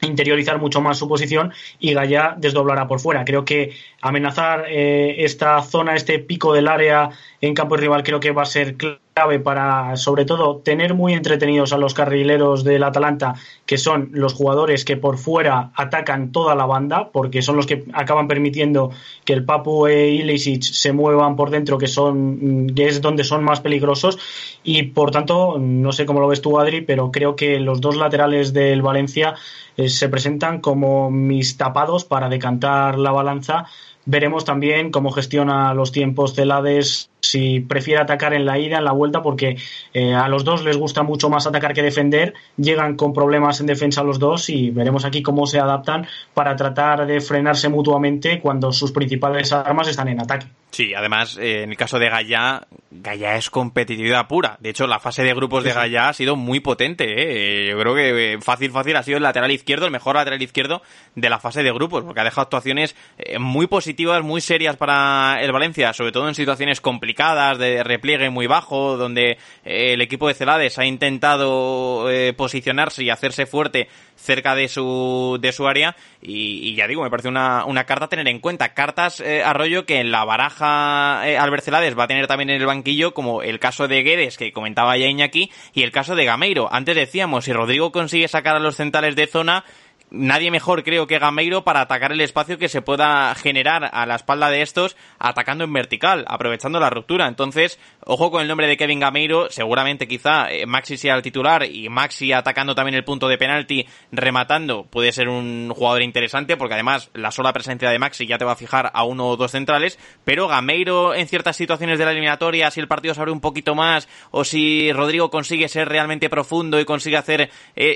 interiorizar mucho más su posición y Gaya desdoblará por fuera. Creo que amenazar eh, esta zona, este pico del área en campo rival, creo que va a ser clave para, sobre todo, tener muy entretenidos a los carrileros del Atalanta, que son los jugadores que por fuera atacan toda la banda, porque son los que acaban permitiendo que el Papu e Ilicic se muevan por dentro, que son que es donde son más peligrosos. Y por tanto, no sé cómo lo ves tú, Adri, pero creo que los dos laterales del Valencia eh, se presentan como mis tapados para decantar la balanza Veremos también cómo gestiona los tiempos Celades, si prefiere atacar en la ida, en la vuelta, porque eh, a los dos les gusta mucho más atacar que defender. Llegan con problemas en defensa los dos y veremos aquí cómo se adaptan para tratar de frenarse mutuamente cuando sus principales armas están en ataque. Sí, además, eh, en el caso de Gaya, Gaya es competitividad pura. De hecho, la fase de grupos de Gaya ha sido muy potente. ¿eh? Yo creo que fácil, fácil ha sido el lateral izquierdo, el mejor lateral izquierdo de la fase de grupos, porque ha dejado actuaciones muy positivas, muy serias para el Valencia, sobre todo en situaciones de repliegue muy bajo, donde el equipo de Celades ha intentado posicionarse y hacerse fuerte cerca de su, de su área y, ya digo, me parece una, una, carta a tener en cuenta. Cartas, eh, Arroyo, que en la baraja eh, Albert Celades va a tener también en el banquillo, como el caso de Guedes, que comentaba ya Iñaki, y el caso de Gameiro. Antes decíamos, si Rodrigo consigue sacar a los centrales de zona, nadie mejor creo que Gameiro para atacar el espacio que se pueda generar a la espalda de estos atacando en vertical, aprovechando la ruptura. Entonces, ojo con el nombre de Kevin Gameiro, seguramente quizá eh, Maxi sea el titular y Maxi atacando también el punto de penalti, rematando, puede ser un jugador interesante porque además la sola presencia de Maxi ya te va a fijar a uno o dos centrales, pero Gameiro en ciertas situaciones de la eliminatoria, si el partido se abre un poquito más o si Rodrigo consigue ser realmente profundo y consigue hacer eh,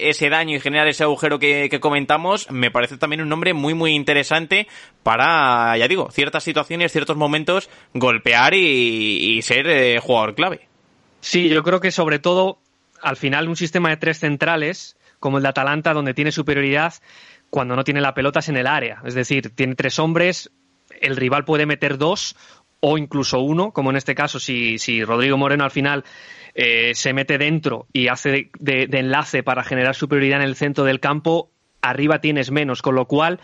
ese daño y generar ese agujero que, que me parece también un nombre muy, muy interesante para, ya digo, ciertas situaciones, ciertos momentos, golpear y, ser eh, jugador clave. Sí, yo creo que sobre todo, al final, un sistema de tres centrales, como el de Atalanta, donde tiene superioridad, cuando no tiene la pelota es en el área. Es decir, tiene tres hombres, el rival puede meter dos o incluso uno, como en este caso, si, si Rodrigo Moreno al final eh, se mete dentro y hace de, enlace para generar superioridad en el centro del campo, arriba tienes menos, con lo cual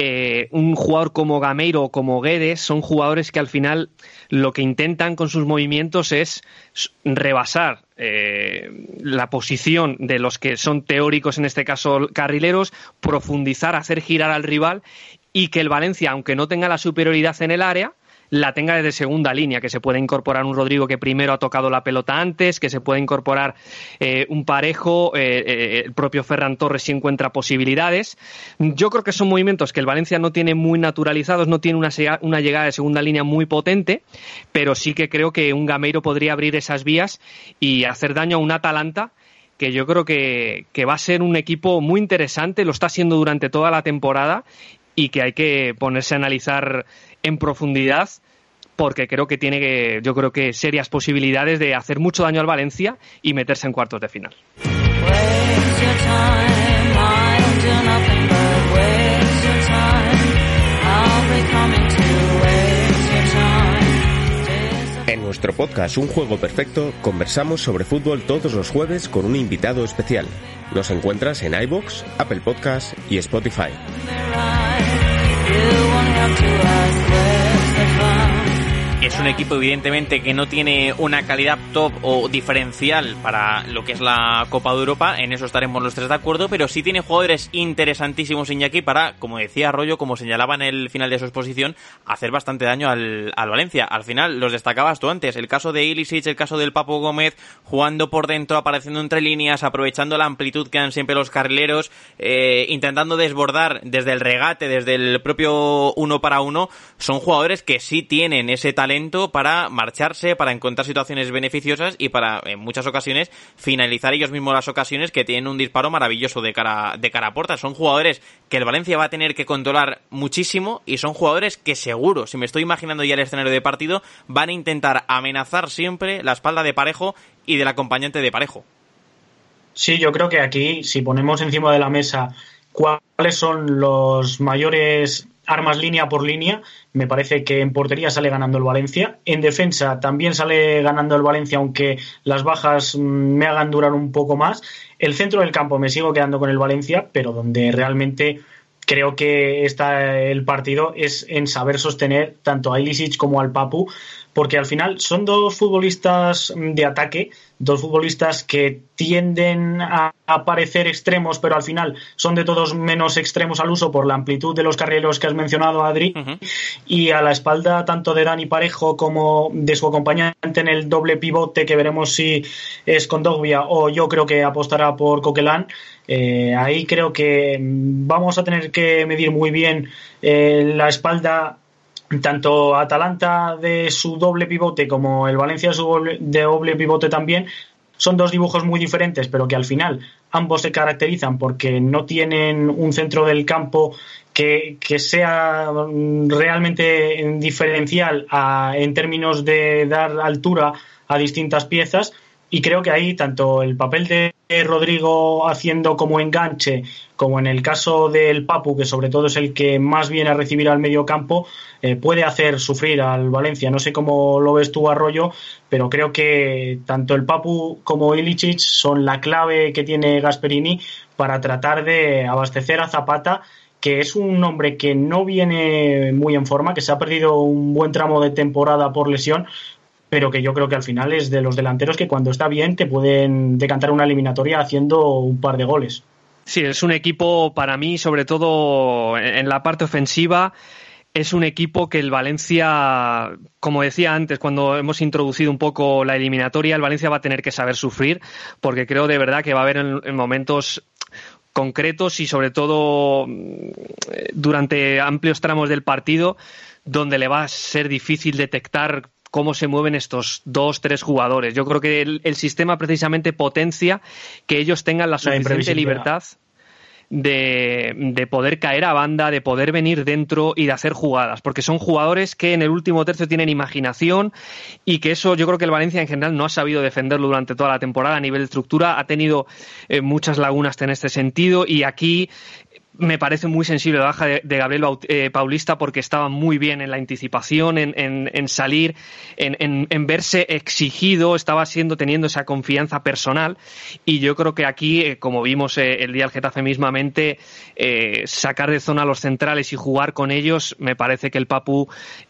eh, un jugador como Gameiro o como Guedes son jugadores que al final lo que intentan con sus movimientos es rebasar eh, la posición de los que son teóricos, en este caso carrileros, profundizar, hacer girar al rival y que el Valencia, aunque no tenga la superioridad en el área, la tenga desde segunda línea, que se puede incorporar un Rodrigo que primero ha tocado la pelota antes, que se puede incorporar eh, un parejo, eh, eh, el propio Ferran Torres si encuentra posibilidades. Yo creo que son movimientos que el Valencia no tiene muy naturalizados, no tiene una, una llegada de segunda línea muy potente, pero sí que creo que un Gameiro podría abrir esas vías y hacer daño a un Atalanta que yo creo que, que, va a ser un equipo muy interesante, lo está siendo durante toda la temporada y que hay que ponerse a analizar en profundidad porque creo que tiene, yo creo que serias posibilidades de hacer mucho daño al Valencia y meterse en cuartos de final. En nuestro podcast Un Juego Perfecto, conversamos sobre fútbol todos los jueves con un invitado especial. Nos encuentras en iBox, Apple Podcast y Spotify. Es un equipo evidentemente que no tiene una calidad top o diferencial para lo que es la Copa de Europa, en eso estaremos los tres de acuerdo, pero sí tiene jugadores interesantísimos Iñaki para, como decía Arroyo, como señalaba en el final de su exposición, hacer bastante daño al, al Valencia. Al final los destacabas tú antes, el caso de Ilisic, el caso del Papo Gómez, jugando por dentro, apareciendo entre líneas, aprovechando la amplitud que dan siempre los carrileros, eh, intentando desbordar desde el regate, desde el propio uno para uno, son jugadores que sí tienen ese talento para marcharse, para encontrar situaciones beneficiosas y para, en muchas ocasiones, finalizar ellos mismos las ocasiones que tienen un disparo maravilloso de cara, de cara a puerta. Son jugadores que el Valencia va a tener que controlar muchísimo y son jugadores que seguro, si me estoy imaginando ya el escenario de partido, van a intentar amenazar siempre la espalda de Parejo y del acompañante de Parejo. Sí, yo creo que aquí, si ponemos encima de la mesa cuáles son los mayores armas línea por línea. Me parece que en portería sale ganando el Valencia. En defensa también sale ganando el Valencia, aunque las bajas mm, me hagan durar un poco más. El centro del campo me sigo quedando con el Valencia, pero donde realmente creo que está el partido es en saber sostener tanto a Ilisic como al Papu, porque al final son dos futbolistas de ataque, dos futbolistas que tienden a parecer extremos, pero al final son de todos menos extremos al uso por la amplitud de los carrileros que has mencionado, Adri, y a la espalda tanto de Dani Parejo como de su acompañante en el doble pivote, que veremos si es con Dogbia o yo creo que apostará por Coquelán. Eh, ahí creo que vamos a tener que medir muy bien eh, la espalda tanto Atalanta de su doble pivote como el Valencia de su doble, pivote también son dos dibujos muy diferentes, pero que al final ambos se caracterizan porque no tienen un centro del campo que, sea realmente diferencial en términos de dar altura a distintas piezas y creo que ahí tanto el papel de Rodrigo haciendo como enganche, como en el caso del Papu, que sobre todo es el que más viene a recibir al medio campo, eh, puede hacer sufrir al Valencia. No sé cómo lo ves tú, Arroyo, pero creo que tanto el Papu como Ilicic son la clave que tiene Gasperini para tratar de abastecer a Zapata que es un hombre que no viene muy en forma, que se ha perdido un buen tramo de temporada por lesión, pero que yo creo que al final es de los delanteros que cuando está bien te pueden decantar una eliminatoria haciendo un par de goles. Sí, es un equipo para mí, sobre todo en la parte ofensiva, es un equipo que el Valencia, como decía antes, cuando hemos introducido un poco la eliminatoria, el Valencia va a tener que saber sufrir, porque creo de verdad que va a haber en, momentos concretos y sobre todo durante amplios tramos del partido donde le va a ser difícil detectar cómo se mueven estos dos, tres jugadores. Yo creo que el, sistema precisamente potencia que ellos tengan la suficiente libertad de, de, poder caer a banda, de poder venir dentro y de hacer jugadas, porque son jugadores que en el último tercio tienen imaginación y que eso yo creo que el Valencia en general no ha sabido defenderlo durante toda la temporada a nivel de estructura, ha tenido eh, muchas lagunas en este sentido y aquí me parece muy sensible la baja de, Gabriel eh, Paulista porque estaba muy bien en la anticipación, en, en, salir, en, en, verse exigido, estaba siendo teniendo esa confianza personal. Y yo creo que aquí, eh, como vimos eh, el día del Getafe mismamente, sacar de zona a los centrales y jugar con ellos, me parece que el Papu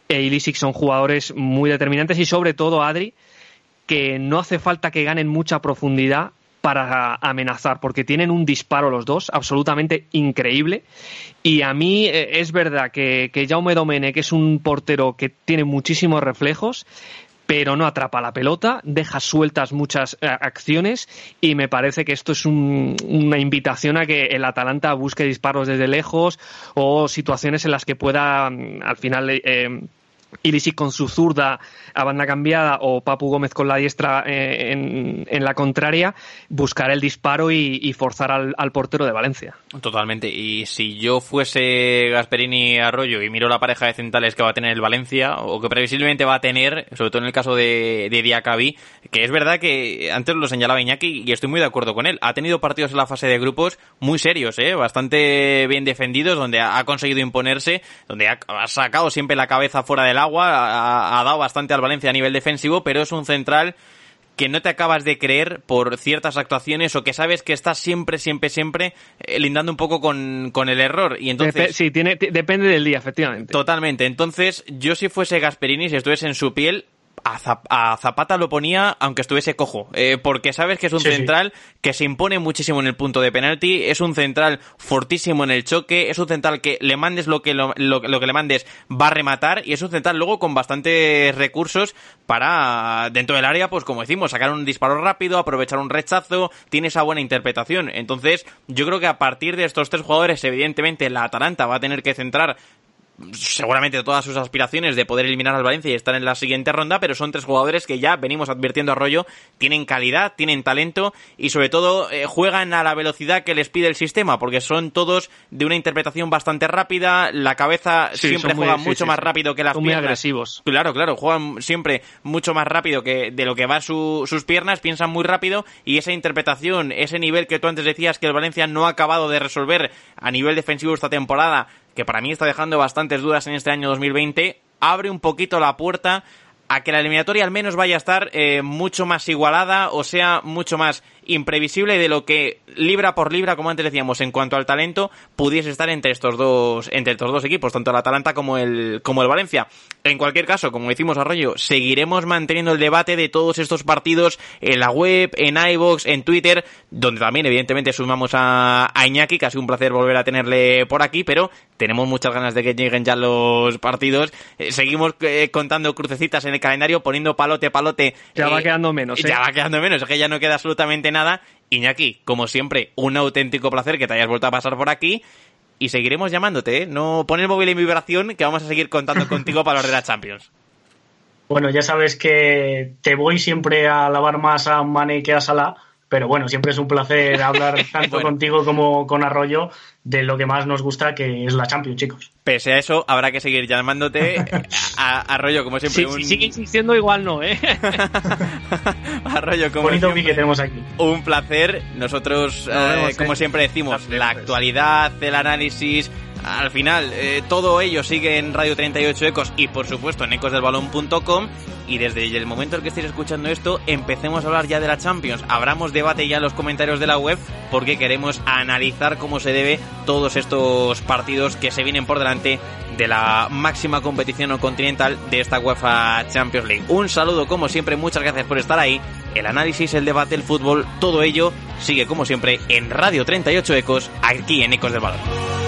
e Ilisic son jugadores muy determinantes y sobre todo Adri, que no hace falta que ganen mucha profundidad para amenazar, porque tienen un disparo los dos absolutamente increíble. Y a mí eh, es verdad que, que Jaume Domene, que es un portero que tiene muchísimos reflejos, pero no atrapa la pelota, deja sueltas muchas eh, acciones y me parece que esto es una invitación a que el Atalanta busque disparos desde lejos o situaciones en las que pueda mm, al final eh, Ilisi con su zurda a banda cambiada o Papu Gómez con la diestra eh, en, la contraria, buscar el disparo y, forzar al, portero de Valencia. Totalmente. Y si yo fuese Gasperini Arroyo y miro la pareja de centrales que va a tener el Valencia, o que previsiblemente va a tener, sobre todo en el caso de, de Diacabí, que es verdad que antes lo señalaba Iñaki y estoy muy de acuerdo con él. Ha tenido partidos en la fase de grupos muy serios, ¿eh? bastante bien defendidos, donde ha conseguido imponerse, donde ha, sacado siempre la cabeza fuera del el agua, ha, ha dado bastante al Valencia a nivel defensivo, pero es un central que no te acabas de creer por ciertas actuaciones o que sabes que estás siempre, siempre, siempre eh, lindando un poco con, con el error. Y entonces... Depe- sí, tiene, depende del día, efectivamente. Totalmente. Entonces, yo si fuese Gasperini, si estuviese en su piel, a, Zap- a Zapata lo ponía aunque estuviese cojo. Eh, porque sabes que es un Sí, sí. central que se impone muchísimo en el punto de penalti, es un central fortísimo en el choque, es un central que le mandes lo que, lo, lo- lo que le mandes va a rematar y es un central luego con bastantes recursos para, dentro del área, pues como decimos, sacar un disparo rápido, aprovechar un rechazo, tiene esa buena interpretación. Entonces, yo creo que a partir de estos tres jugadores, evidentemente, la Atalanta va a tener que centrar seguramente todas sus aspiraciones de poder eliminar al Valencia y estar en la siguiente ronda, pero son tres jugadores que ya venimos advirtiendo a Rollo, tienen calidad, tienen talento y sobre todo eh, juegan a la velocidad que les pide el sistema, porque son todos de una interpretación bastante rápida, la cabeza Sí, siempre muy- juega sí, mucho sí, más rápido que las Son muy piernas. agresivos. Claro, claro, juegan siempre mucho más rápido que de lo que va su- sus piernas, piensan muy rápido y esa interpretación, ese nivel que tú antes decías que el Valencia no ha acabado de resolver a nivel defensivo esta temporada, que para mí está dejando bastantes dudas en este año 2020, abre un poquito la puerta a que la eliminatoria al menos vaya a estar eh, mucho más igualada o sea mucho más imprevisible de lo que libra por libra, como antes decíamos, en cuanto al talento, pudiese estar entre estos dos, entre estos dos equipos, tanto el Atalanta como el, como el Valencia. En cualquier caso, como decimos Arroyo, seguiremos manteniendo el debate de todos estos partidos en la web, en iVoox, en Twitter, donde también evidentemente sumamos a, a Iñaki, que ha sido un placer volver a tenerle por aquí, pero tenemos muchas ganas de que lleguen ya los partidos. Eh, seguimos eh, contando crucecitas en el calendario, poniendo palote, palote. Ya va eh, quedando menos. Ya va quedando menos, es que ya no queda absolutamente nada. Iñaki, como siempre, un auténtico placer que te hayas vuelto a pasar por aquí. Y seguiremos llamándote, ¿eh? No pon el móvil en vibración, que vamos a seguir contando contigo para los de la Champions. Bueno, ya sabes que te voy siempre a lavar más a Mane que a Salah, pero bueno, siempre es un placer hablar tanto Bueno. contigo como con Arroyo de lo que más nos gusta, que es la Champions, chicos. Pese a eso, habrá que seguir llamándote a, a rollo, como siempre. Si, un... si sigue insistiendo, igual no, ¿eh? a rollo, como Bonito siempre. pique tenemos aquí. Un placer. Nosotros, Nos eh, como eh. siempre decimos, la actualidad, el análisis, al final, eh, todo ello sigue en Radio 38 Ecos y por supuesto en ecosdelbalón.com. Y desde el momento en que estéis escuchando esto, empecemos a hablar ya de la Champions. Abramos debate ya en los comentarios de la web porque queremos analizar cómo se debe todos estos partidos que se vienen por delante de la máxima competición continental de esta UEFA Champions League. Un saludo como siempre, muchas gracias por estar ahí. El análisis, el debate, el fútbol, todo ello sigue como siempre en Radio 38 Ecos, aquí en Ecos del Balón.